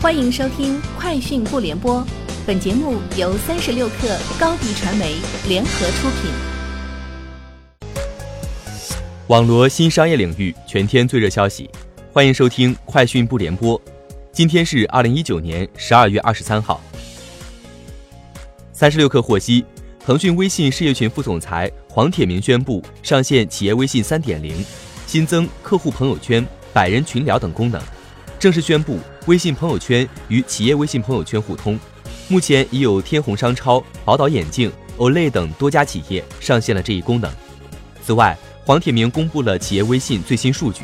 欢迎收听《快讯不联播》，本节目由三十六克高低传媒联合出品。网罗新商业领域全天最热消息，欢迎收听《快讯不联播》。今天是二零一九年十二月二十三号。三十六克获悉，腾讯微信事业群副总裁黄铁明宣布上线企业微信三点零，新增客户朋友圈、百人群聊等功能。正式宣布，微信朋友圈与企业微信朋友圈互通。目前已有天虹商超、宝岛眼镜、Olay 等多家企业上线了这一功能。此外，黄铁明公布了企业微信最新数据。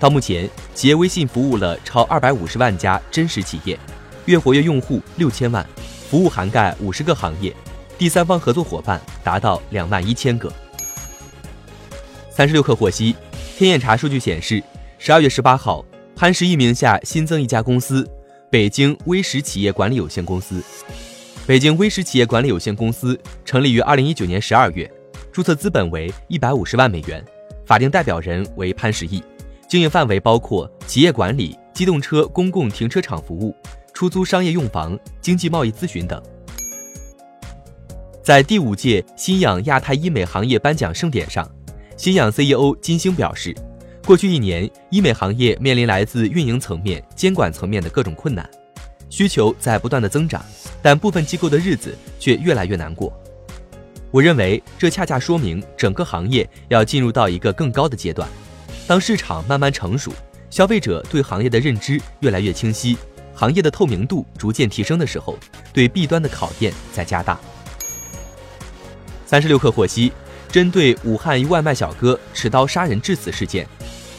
到目前，企业微信服务了超二百五十万家真实企业，月活跃用户六千万，服务涵盖五十个行业，第三方合作伙伴达到两万一千个。三十六氪获悉，天眼查数据显示，十二月十八号。潘石屹名下新增一家公司——北京威实企业管理有限公司。北京威实企业管理有限公司成立于二零一九年十二月，注册资本为一百五十万美元，法定代表人为潘石屹，经营范围包括企业管理、机动车公共停车场服务、出租商业用房、经济贸易咨询等。在第五届新氧亚太医美行业颁奖盛典上，新氧 CEO 金星表示。过去一年，医美行业面临来自运营层面、监管层面的各种困难，需求在不断的增长，但部分机构的日子却越来越难过。我认为这恰恰说明整个行业要进入到一个更高的阶段。当市场慢慢成熟，消费者对行业的认知越来越清晰，行业的透明度逐渐提升的时候，对弊端的考验在加大。三十六氪获悉，针对武汉一外卖小哥持刀杀人致死事件。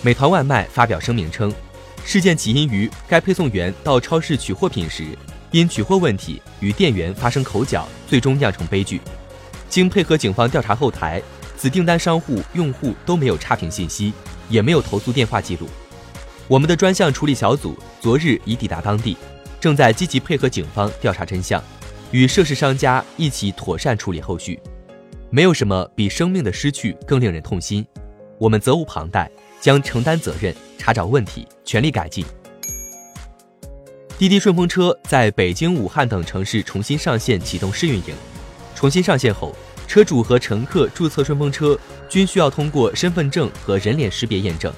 美团外卖发表声明称，事件起因于该配送员到超市取货品时，因取货问题与店员发生口角，最终酿成悲剧。经配合警方调查后台，此订单商户用户都没有差评信息，也没有投诉电话记录。我们的专项处理小组昨日已抵达当地，正在积极配合警方调查真相，与涉事商家一起妥善处理后续。没有什么比生命的失去更令人痛心，我们责无旁贷。将承担责任，查找问题，全力改进。滴滴顺风车在北京、武汉等城市重新上线启动试运营。重新上线后，车主和乘客注册顺风车均需要通过身份证和人脸识别验证。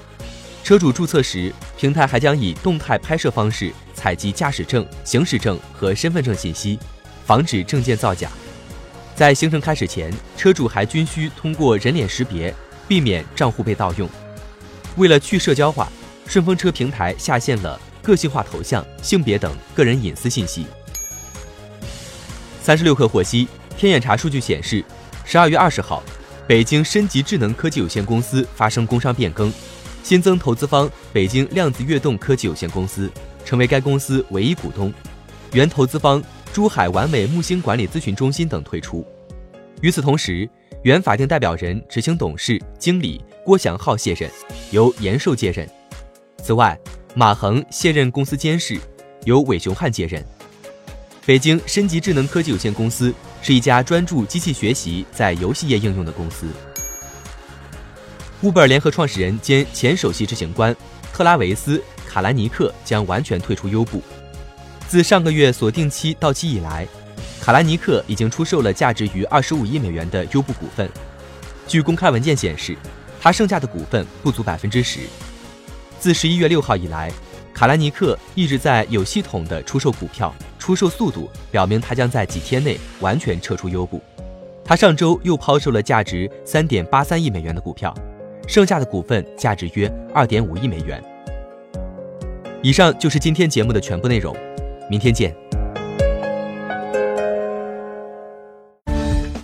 车主注册时，平台还将以动态拍摄方式采集驾驶证、行驶证和身份证信息，防止证件造假。在行程开始前，车主还均需通过人脸识别，避免账户被盗用。为了去社交化，顺风车平台下线了个性化头像、性别等个人隐私信息。三十六氪获悉，天眼查数据显示，十二月二十号，北京申极智能科技有限公司发生工商变更，新增投资方北京量子跃动科技有限公司成为该公司唯一股东，原投资方珠海完美木星管理咨询中心等退出。与此同时，原法定代表人、执行董事、经理。郭祥浩卸任，由严寿接任。此外，马恒卸任公司监事，由韦雄汉接任。北京深极智能科技有限公司是一家专注机器学习在游戏业应用的公司。Uber 联合创始人兼前首席执行官特拉维斯·卡兰尼克将完全退出优步。自上个月锁定期到期以来，卡兰尼克已经出售了价值逾二十五亿美元的优步股份。据公开文件显示。他剩下的股份不足百分之十。自十一月六号以来，卡兰尼克一直在有系统的出售股票，出售速度表明他将在几天内完全撤出优步。他上周又抛售了价值三点八三亿美元的股票，剩下的股份价值约二点五亿美元。以上就是今天节目的全部内容，明天见。